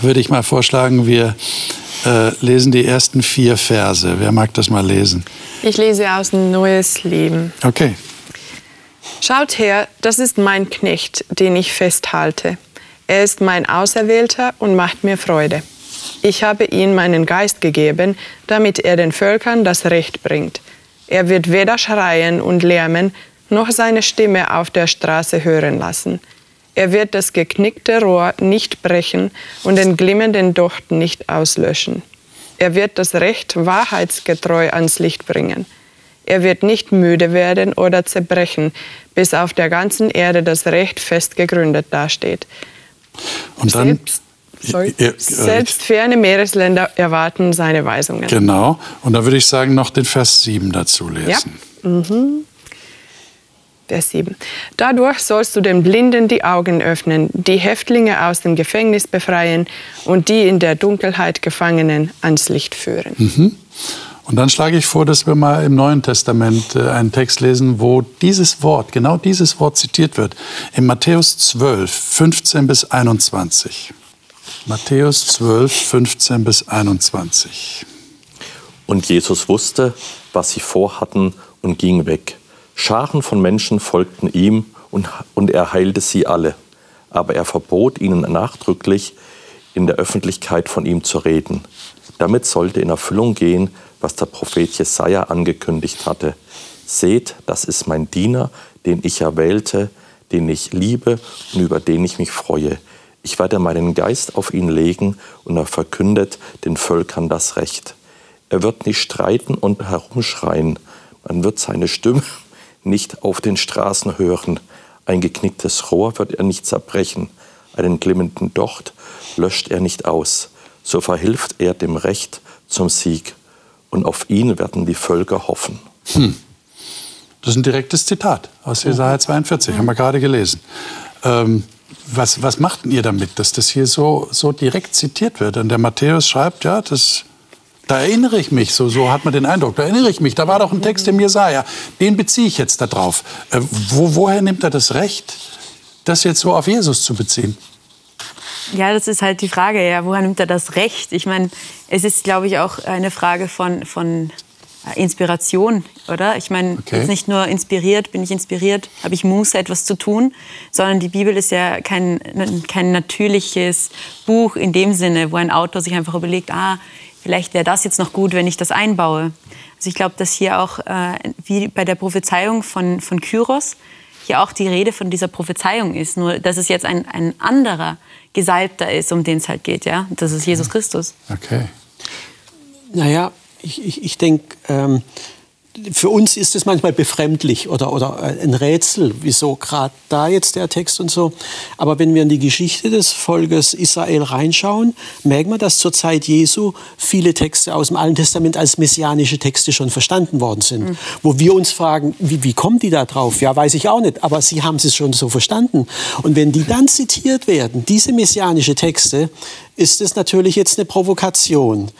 würde ich mal vorschlagen, wir äh, lesen die ersten vier Verse. Wer mag das mal lesen? Ich lese aus Neues Leben. Okay. Schaut her, das ist mein Knecht, den ich festhalte. Er ist mein Auserwählter und macht mir Freude. Ich habe ihm meinen Geist gegeben, damit er den Völkern das Recht bringt. Er wird weder schreien und lärmen, noch seine Stimme auf der Straße hören lassen. Er wird das geknickte Rohr nicht brechen und den glimmenden Docht nicht auslöschen. Er wird das Recht wahrheitsgetreu ans Licht bringen. Er wird nicht müde werden oder zerbrechen, bis auf der ganzen Erde das Recht fest gegründet dasteht. Und dann, Selbst, sorry, selbst ferne Meeresländer erwarten seine Weisungen. Genau. Und da würde ich sagen, noch den Vers 7 dazu lesen. Ja. Mhm. Vers 7. Dadurch sollst du den Blinden die Augen öffnen, die Häftlinge aus dem Gefängnis befreien und die in der Dunkelheit Gefangenen ans Licht führen. Mhm. Und dann schlage ich vor, dass wir mal im Neuen Testament äh, einen Text lesen, wo dieses Wort, genau dieses Wort zitiert wird. In Matthäus 12, 15 bis 21. Matthäus 12, 15 bis 21. Und Jesus wusste, was sie vorhatten und ging weg. Scharen von Menschen folgten ihm und, und er heilte sie alle. Aber er verbot ihnen nachdrücklich, in der Öffentlichkeit von ihm zu reden. Damit sollte in Erfüllung gehen, was der Prophet Jesaja angekündigt hatte. Seht, das ist mein Diener, den ich erwählte, den ich liebe und über den ich mich freue. Ich werde meinen Geist auf ihn legen und er verkündet den Völkern das Recht. Er wird nicht streiten und herumschreien. Man wird seine Stimme [LAUGHS] nicht auf den Straßen hören. Ein geknicktes Rohr wird er nicht zerbrechen. Einen glimmenden Docht löscht er nicht aus. So verhilft er dem Recht zum Sieg. Und auf ihn werden die Völker hoffen. Hm. Das ist ein direktes Zitat aus Jesaja 42, haben wir gerade gelesen. Ähm, was, was macht ihr damit, dass das hier so, so direkt zitiert wird? Und der Matthäus schreibt, ja, das, da erinnere ich mich, so, so hat man den Eindruck, da erinnere ich mich, da war doch ein Text im Jesaja, den beziehe ich jetzt darauf. Äh, wo, woher nimmt er das Recht, das jetzt so auf Jesus zu beziehen? Ja, das ist halt die Frage, ja, woher nimmt er das Recht? Ich meine, es ist, glaube ich, auch eine Frage von, von äh, Inspiration, oder? Ich meine, okay. jetzt nicht nur inspiriert, bin ich inspiriert, habe ich Muße, etwas zu tun, sondern die Bibel ist ja kein, kein natürliches Buch in dem Sinne, wo ein Autor sich einfach überlegt, ah, vielleicht wäre das jetzt noch gut, wenn ich das einbaue. Also ich glaube, dass hier auch, äh, wie bei der Prophezeiung von, von Kyros, hier auch die Rede von dieser Prophezeiung ist, nur dass es jetzt ein, ein anderer Gesalbter ist, um den es halt geht. Ja? Das ist Jesus Christus. Okay. Naja, ich, ich, ich denke, ähm, für uns ist es manchmal befremdlich oder, oder ein Rätsel, wieso gerade da jetzt der Text und so. Aber wenn wir in die Geschichte des Volkes Israel reinschauen, merken wir, dass zur Zeit Jesu viele Texte aus dem Alten Testament als messianische Texte schon verstanden worden sind. Mhm. Wo wir uns fragen, wie, wie kommen die da drauf? Ja, weiß ich auch nicht, aber sie haben es schon so verstanden. Und wenn die dann zitiert werden, diese messianische Texte, ist es natürlich jetzt eine Provokation.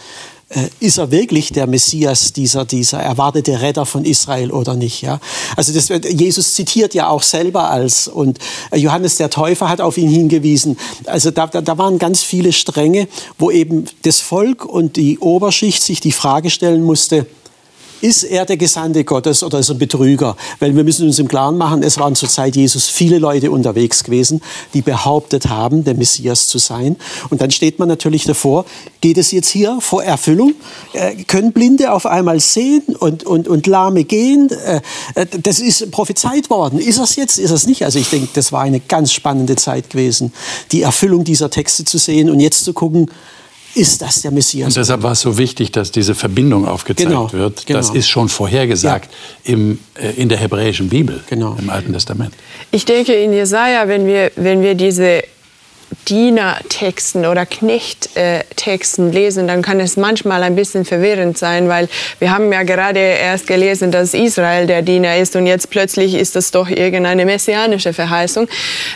Äh, ist er wirklich der Messias, dieser, dieser erwartete Retter von Israel oder nicht? Ja? Also das, Jesus zitiert ja auch selber als und Johannes der Täufer hat auf ihn hingewiesen. Also da, da, da waren ganz viele Stränge, wo eben das Volk und die Oberschicht sich die Frage stellen musste, ist er der Gesandte Gottes oder ist er ein Betrüger? Weil wir müssen uns im Klaren machen, es waren zur Zeit Jesus viele Leute unterwegs gewesen, die behauptet haben, der Messias zu sein. Und dann steht man natürlich davor, geht es jetzt hier vor Erfüllung? Äh, können Blinde auf einmal sehen und, und, und Lahme gehen? Äh, äh das ist prophezeit worden. Ist es jetzt? Ist es nicht? Also ich denke, das war eine ganz spannende Zeit gewesen, die Erfüllung dieser Texte zu sehen und jetzt zu gucken, ist das der Messias. Und deshalb war es so wichtig, dass diese Verbindung aufgezeigt genau, wird. Genau. Das ist schon vorhergesagt ja. im, äh, in der hebräischen Bibel, genau. im Alten Testament. Ich denke, in Jesaja, wenn wir, wenn wir diese Dienertexten oder Knechttexten lesen, dann kann es manchmal ein bisschen verwirrend sein, weil wir haben ja gerade erst gelesen, dass Israel der Diener ist und jetzt plötzlich ist das doch irgendeine messianische Verheißung.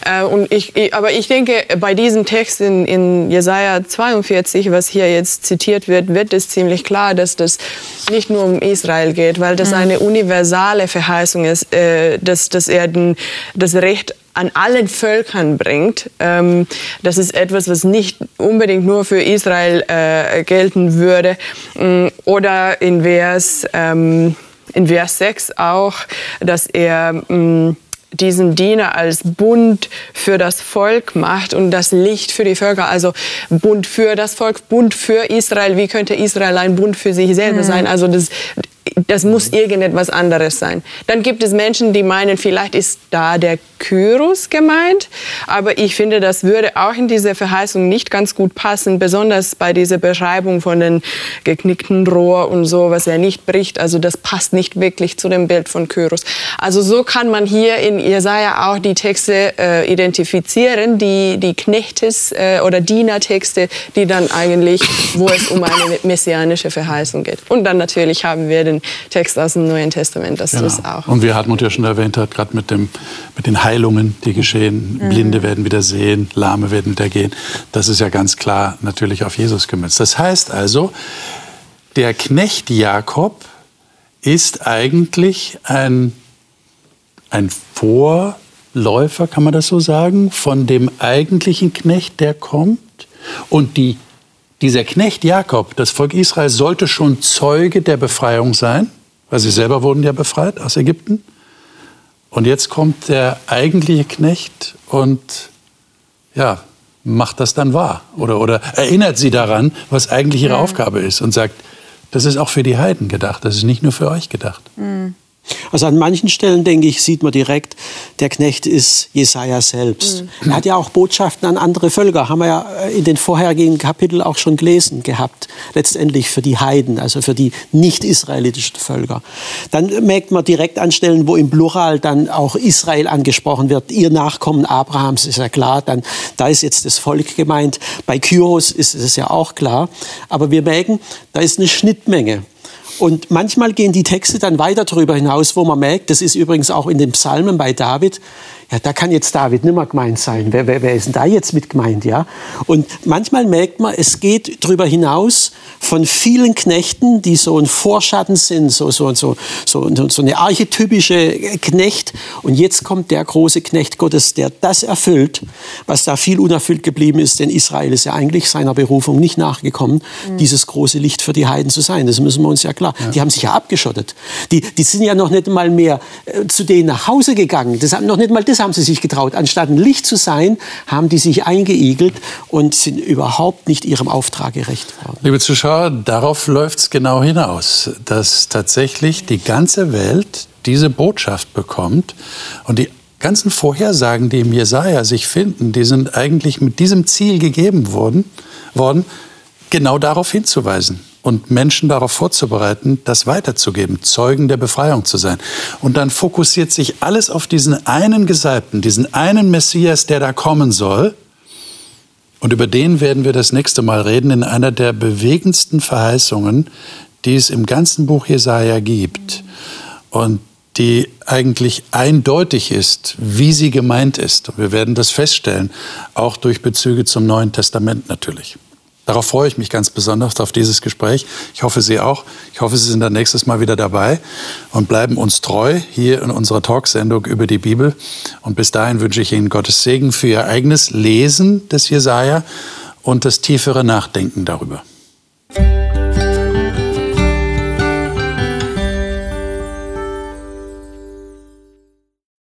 Äh, und ich, aber ich denke, bei diesem Text in, in Jesaja 42, was hier jetzt zitiert wird, wird es ziemlich klar, dass das nicht nur um Israel geht, weil das mhm. eine universale Verheißung ist, äh, dass, dass er den, das Recht an allen Völkern bringt. Ähm, das ist etwas, was nicht unbedingt nur für Israel äh, gelten würde. Mm, oder in Vers, ähm, in Vers 6 auch, dass er mm, diesen Diener als Bund für das Volk macht und das Licht für die Völker, also Bund für das Volk, Bund für Israel. Wie könnte Israel ein Bund für sich selber mhm. sein? Also das, das muss irgendetwas anderes sein. Dann gibt es Menschen, die meinen, vielleicht ist da der Kyros gemeint, aber ich finde, das würde auch in diese Verheißung nicht ganz gut passen, besonders bei dieser Beschreibung von den geknickten Rohr und so, was er nicht bricht. Also das passt nicht wirklich zu dem Bild von Kyros. Also so kann man hier in Jesaja auch die Texte äh, identifizieren, die, die Knechtes äh, oder Dienertexte, die dann eigentlich, wo es um eine messianische Verheißung geht. Und dann natürlich haben wir den Text aus dem Neuen Testament, das genau. ist auch. Und wie Hartmut ja schon erwähnt hat, gerade mit, mit den Heilungen, die geschehen, mhm. Blinde werden wieder sehen, Lahme werden wieder gehen, das ist ja ganz klar natürlich auf Jesus gemünzt. Das heißt also, der Knecht Jakob ist eigentlich ein, ein Vorläufer, kann man das so sagen, von dem eigentlichen Knecht, der kommt. Und die dieser Knecht Jakob, das Volk Israel, sollte schon Zeuge der Befreiung sein, weil sie selber wurden ja befreit aus Ägypten. Und jetzt kommt der eigentliche Knecht und ja, macht das dann wahr oder, oder erinnert sie daran, was eigentlich ihre mhm. Aufgabe ist und sagt, das ist auch für die Heiden gedacht, das ist nicht nur für euch gedacht. Mhm. Also an manchen Stellen, denke ich, sieht man direkt, der Knecht ist Jesaja selbst. Mhm. Er hat ja auch Botschaften an andere Völker, haben wir ja in den vorhergehenden Kapiteln auch schon gelesen gehabt. Letztendlich für die Heiden, also für die nicht-israelitischen Völker. Dann merkt man direkt an Stellen, wo im Plural dann auch Israel angesprochen wird. Ihr Nachkommen Abrahams ist ja klar, dann, da ist jetzt das Volk gemeint. Bei Kyros ist es ja auch klar. Aber wir merken, da ist eine Schnittmenge. Und manchmal gehen die Texte dann weiter darüber hinaus, wo man merkt, das ist übrigens auch in den Psalmen bei David, ja, da kann jetzt David nicht mehr gemeint sein. Wer, wer, wer ist denn da jetzt mit gemeint, ja? Und manchmal merkt man, es geht darüber hinaus von vielen Knechten, die so ein Vorschatten sind, so, so, so, so, so eine archetypische Knecht. Und jetzt kommt der große Knecht Gottes, der das erfüllt, was da viel unerfüllt geblieben ist, denn Israel ist ja eigentlich seiner Berufung nicht nachgekommen, mhm. dieses große Licht für die Heiden zu sein. Das müssen wir uns ja klar. Ja. Die haben sich ja abgeschottet. Die, die sind ja noch nicht mal mehr äh, zu denen nach Hause gegangen. Das haben noch nicht mal das haben sie sich getraut. Anstatt ein Licht zu sein, haben die sich eingeigelt und sind überhaupt nicht ihrem Auftrag gerecht worden. Liebe Zuschauer, darauf läuft es genau hinaus, dass tatsächlich die ganze Welt diese Botschaft bekommt und die ganzen Vorhersagen, die im Jesaja sich finden, die sind eigentlich mit diesem Ziel gegeben worden, worden genau darauf hinzuweisen und Menschen darauf vorzubereiten, das weiterzugeben, Zeugen der Befreiung zu sein. Und dann fokussiert sich alles auf diesen einen Gesalbten, diesen einen Messias, der da kommen soll. Und über den werden wir das nächste Mal reden in einer der bewegendsten Verheißungen, die es im ganzen Buch Jesaja gibt. Und die eigentlich eindeutig ist, wie sie gemeint ist. Wir werden das feststellen, auch durch Bezüge zum Neuen Testament natürlich. Darauf freue ich mich ganz besonders auf dieses Gespräch. Ich hoffe, Sie auch. Ich hoffe, Sie sind dann nächstes Mal wieder dabei und bleiben uns treu hier in unserer Talksendung über die Bibel. Und bis dahin wünsche ich Ihnen Gottes Segen für Ihr eigenes Lesen des Jesaja und das tiefere Nachdenken darüber.